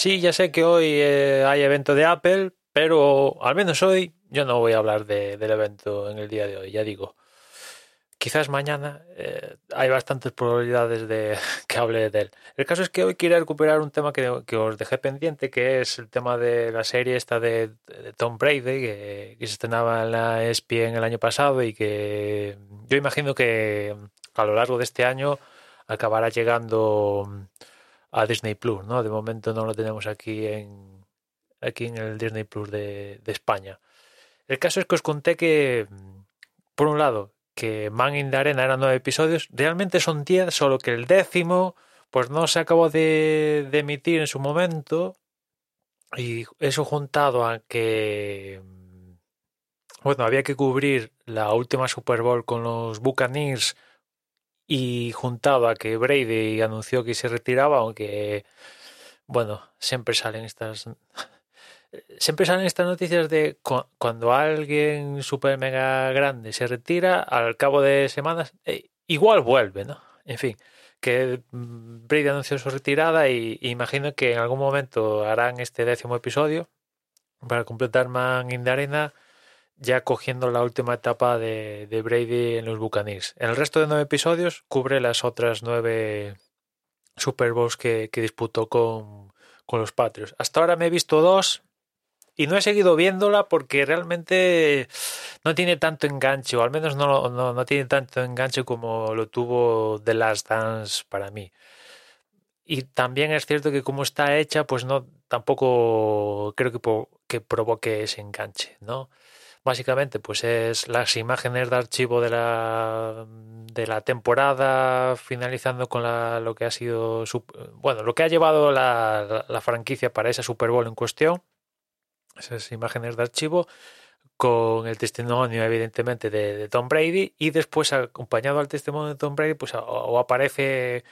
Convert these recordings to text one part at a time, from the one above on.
Sí, ya sé que hoy eh, hay evento de Apple, pero al menos hoy yo no voy a hablar de- del evento en el día de hoy, ya digo. Quizás mañana eh, hay bastantes probabilidades de que hable de él. El caso es que hoy quiero recuperar un tema que, os dejé pendiente, que es el tema de la serie esta de, Tom Brady, que, se estrenaba en la ESPN el año pasado y que yo imagino que a lo largo de este año acabará llegando a Disney Plus, ¿no? De momento no lo tenemos aquí en aquí en el Disney Plus de, de España. El caso es que os conté que, por un lado, que Man in the Arena eran nueve episodios, realmente son diez, solo que el décimo, pues no se acabó de, de emitir en su momento, y eso juntado a que, bueno, había que cubrir la última Super Bowl con los Buccaneers y juntado a que Brady anunció que se retiraba, aunque, bueno, siempre salen estas siempre salen estas noticias de cu- cuando alguien super mega grande se retira, al cabo de semanas, eh, igual vuelve, ¿no? En fin, que mm, Brady anunció su retirada y, imagino que en algún momento harán este décimo episodio para completar Man in Arena, ya cogiendo la última etapa de, de Brady en los Buccaneers. En el resto de nueve episodios cubre las otras nueve Super Bowls que, que disputó con, con los Patriots. Hasta ahora me he visto dos y no he seguido viéndola porque realmente no tiene tanto enganche, o al menos no, no, no tiene tanto enganche como lo tuvo The Last Dance para mí. Y también es cierto que como está hecha, pues no tampoco creo que, que provoque ese enganche, ¿no? Básicamente, pues es las imágenes de archivo de la, de la temporada, finalizando con la, lo que ha sido, bueno, lo que ha llevado la, la- franquicia para esa Super Bowl en cuestión, esas imágenes de archivo, con el testimonio, evidentemente, de, de Tom Brady, y después, acompañado al testimonio de Tom Brady, pues o aparece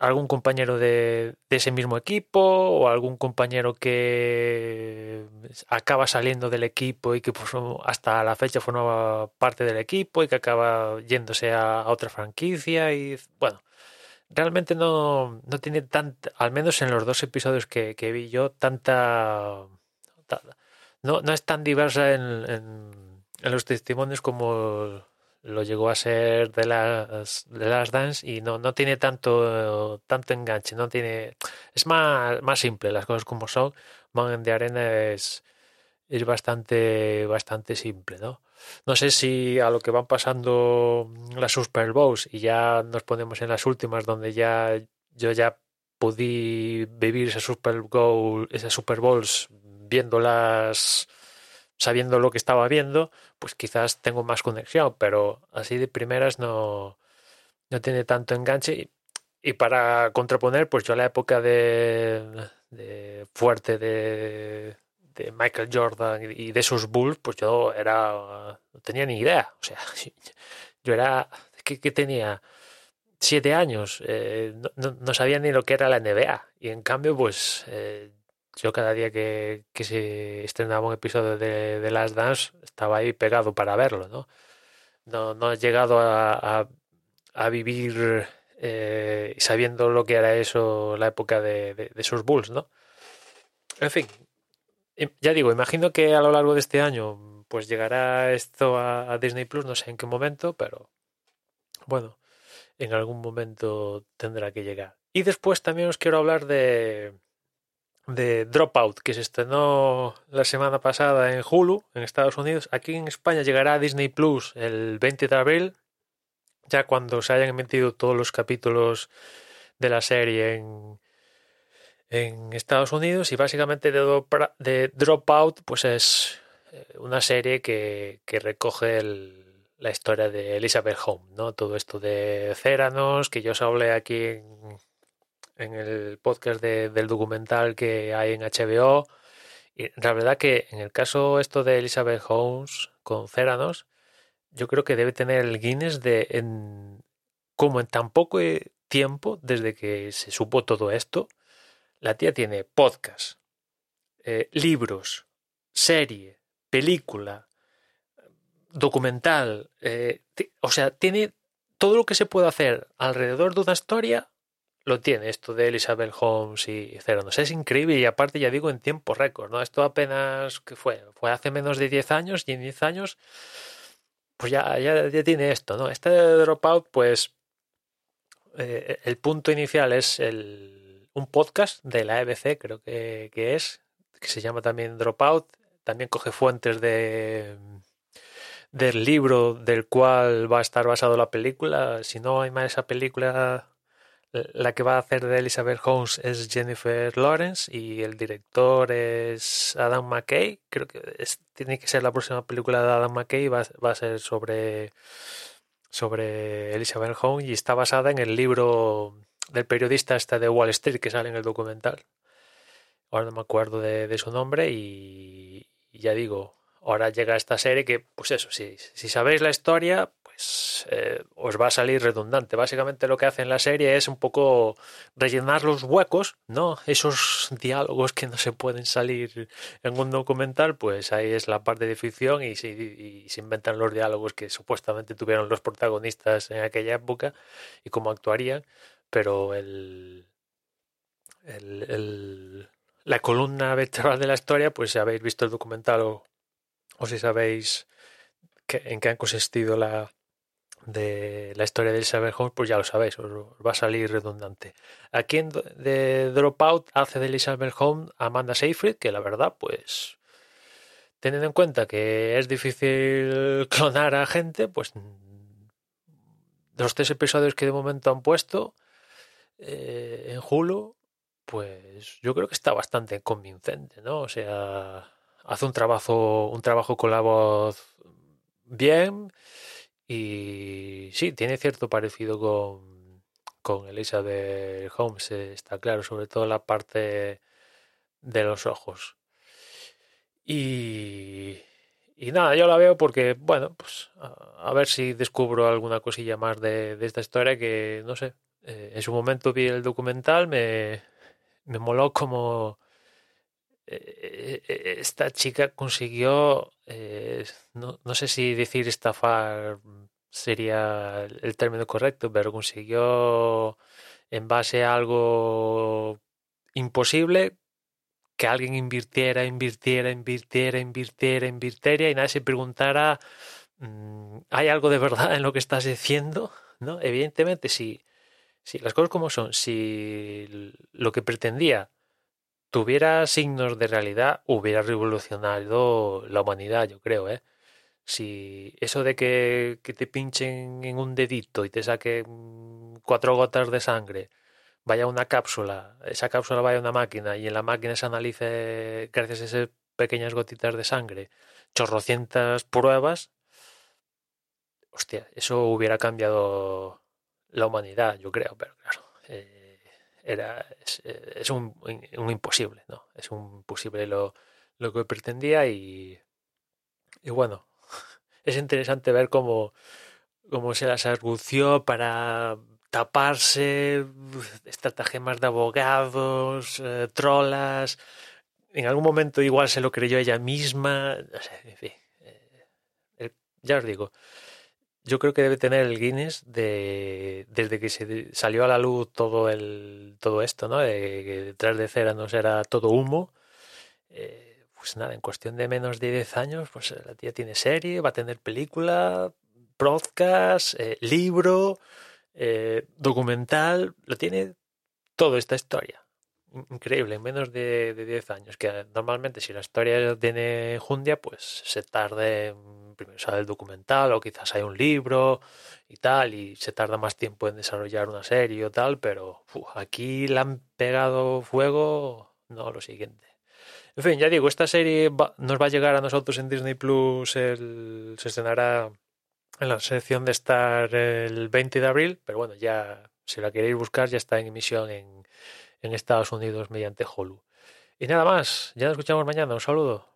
algún compañero de, ese mismo equipo o algún compañero que acaba saliendo del equipo y que pues, hasta la fecha formaba parte del equipo y que acaba yéndose a, otra franquicia y bueno realmente no, no tiene tanta al menos en los dos episodios que, que vi yo tanta ta- no, no es tan diversa en, en, en los testimonios como lo llegó a ser de las de las dance y no, no tiene tanto tanto enganche no tiene es más, más simple las cosas como son. Man de Arena es es bastante bastante simple no no sé si a lo que van pasando las Super Bowls y ya nos ponemos en las últimas donde ya yo ya pude vivir esa Super Bowl esas Super Bowls viéndolas sabiendo lo que estaba viendo, pues quizás tengo más conexión, pero así de primeras no, no tiene tanto enganche. Y, y para contraponer, pues yo la época de, de fuerte de, de Michael Jordan y de esos Bulls, pues yo era no tenía ni idea. O sea, yo era que, que tenía siete años, eh, no, no, no, sabía ni lo que era la NBA. Y en cambio, pues eh, yo cada día que, que, se estrenaba un episodio de, de Last Dance estaba ahí pegado para verlo, ¿no? No, no he llegado a, a, vivir eh, sabiendo lo que era eso, la época de, de, esos Bulls, ¿no? En fin, ya digo, imagino que a lo largo de este año pues llegará esto a, Disney Plus, no sé en qué momento, pero bueno, en algún momento tendrá que llegar. Y después también os quiero hablar de, de Dropout, que se estrenó la semana pasada en Hulu, en Estados Unidos. Aquí en España llegará a Disney Plus el 20 de abril, ya cuando se hayan emitido todos los capítulos de la serie en, en Estados Unidos. Y básicamente de, Dropout, pues es eh, una serie que, que recoge la historia de Elizabeth Home, ¿no? Todo esto de Céranos, que yo os hablé aquí en, en el podcast del documental que hay en HBO. Y la verdad que en el caso esto de Elizabeth Holmes con Céranos, yo creo que debe tener el Guinness de en, como en tan poco tiempo desde que se supo todo esto, la tía tiene podcast, eh, libros, serie, película, documental, eh, o sea, tiene todo lo que se puede hacer alrededor de una historia lo tiene esto de Elizabeth Holmes y Ceranos. Es increíble y aparte ya digo en tiempo récord, ¿no? Esto apenas fue, fue hace menos de 10 años y en 10 años pues ya, ya, tiene esto, ¿no? Este Dropout pues eh, el punto inicial es el, un podcast de la EBC creo que, que es, que se llama también Dropout, también coge fuentes de del libro del cual va a estar basado la película. Si no hay más esa película la que va a hacer de Elizabeth Holmes es Jennifer Lawrence y el director es Adam McKay. Creo que tiene que ser la próxima película de Adam McKay. Va, a ser sobre, sobre Elizabeth Holmes y está basada en el libro del periodista este de Wall Street que sale en el documental. Ahora no me acuerdo de, su nombre y, ya digo, ahora llega esta serie que, pues eso, si, si sabéis la historia, pues, eh, os va a salir redundante. Básicamente lo que hace en la serie es un poco rellenar los huecos, ¿no? Esos diálogos que no se pueden salir en un documental, pues ahí es la parte de ficción y se, inventan los diálogos que supuestamente tuvieron los protagonistas en aquella época y cómo actuarían, pero el, el, la columna vertebral de la historia, pues si habéis visto el documental o, o si sabéis en qué han consistido la, de la historia de Elizabeth Holmes, pues ya lo sabéis, os, va a salir redundante. Aquí en de Dropout hace de Elizabeth Holmes Amanda Seyfried, que la verdad, pues teniendo en cuenta que es difícil clonar a gente, pues los tres episodios que de momento han puesto eh, en Hulu, pues yo creo que está bastante convincente, ¿no? O sea, hace un trabajo, un trabajo con la voz bien y sí, tiene cierto parecido con, con Elizabeth Holmes, eh, está claro, sobre todo la parte de los ojos. Y, y nada, yo la veo porque, bueno, pues a, ver si descubro alguna cosilla más de, esta historia que, no sé, eh, en su momento vi el documental, me, me moló como eh, esta chica consiguió, no, no, sé si decir estafar sería el término correcto, pero consiguió en base a algo imposible que alguien invirtiera, invirtiera, invirtiera, invirtiera, invirtiera y nadie se preguntara, mm, ¿hay algo de verdad en lo que estás diciendo? ¿No? Evidentemente, si, si las cosas como son, si lo que pretendía tuviera signos de realidad, hubiera revolucionado la humanidad, yo creo, ¿eh? Si eso de que, te pinchen en un dedito y te saquen cuatro gotas de sangre, vaya una cápsula, esa cápsula vaya a una máquina y en la máquina se analice, gracias a esas pequeñas gotitas de sangre, chorrocientas pruebas, hostia, eso hubiera cambiado la humanidad, yo creo, pero claro, eh, era, es, un, un, imposible, ¿no? Es un imposible lo, lo que pretendía y, y bueno, es interesante ver cómo, cómo se las argució para taparse, estratagemas de abogados, eh, trolas. En algún momento igual se lo creyó ella misma. Eh, ya os digo, yo creo que debe tener el Guinness de desde que se salió a la luz todo el todo esto, ¿no? Detrás de cera no era todo humo. Eh, pues nada, en cuestión de menos de 10 años, pues la tía tiene serie, va a tener película, podcast, eh, libro, eh, documental, lo tiene todo esta historia. Increíble, en menos de, de 10 años, que normalmente si la historia tiene jundia, pues se tarde, primero sale el documental o quizás hay un libro y tal, y se tarda más tiempo en desarrollar una serie o tal, pero aquí le han pegado fuego, no lo siguiente. En fin, ya digo, esta serie nos va a llegar a nosotros en Disney Plus, el, se estrenará en la sección de estar el 20 de abril, pero bueno, ya si la queréis buscar ya está en emisión en, en Estados Unidos mediante Hulu. Y nada más, ya nos escuchamos mañana, un saludo.